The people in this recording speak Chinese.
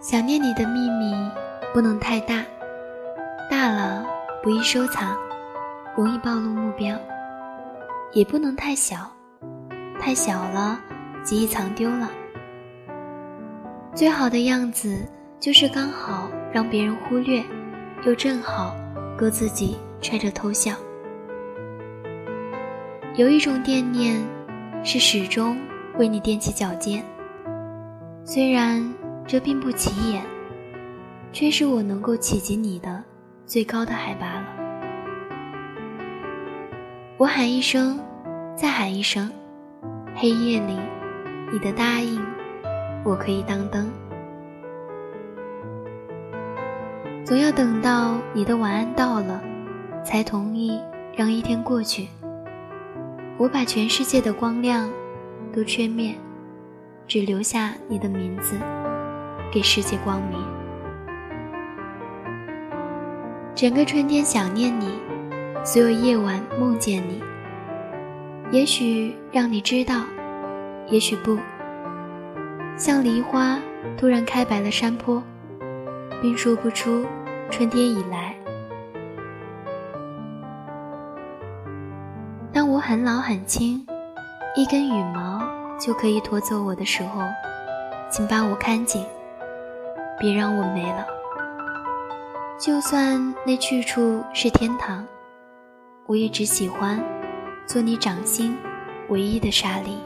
想念你的秘密不能太大，大了不易收藏，容易暴露目标；也不能太小，太小了极易藏丢了。最好的样子就是刚好让别人忽略，又正好够自己揣着偷笑。有一种惦念，是始终为你踮起脚尖，虽然。这并不起眼，却是我能够企及你的最高的海拔了。我喊一声，再喊一声，黑夜里，你的答应，我可以当灯。总要等到你的晚安到了，才同意让一天过去。我把全世界的光亮都吹灭，只留下你的名字。给世界光明。整个春天想念你，所有夜晚梦见你。也许让你知道，也许不。像梨花突然开白了山坡，并说不出春天已来。当我很老很轻，一根羽毛就可以拖走我的时候，请把我看紧。别让我没了。就算那去处是天堂，我也只喜欢做你掌心唯一的沙粒。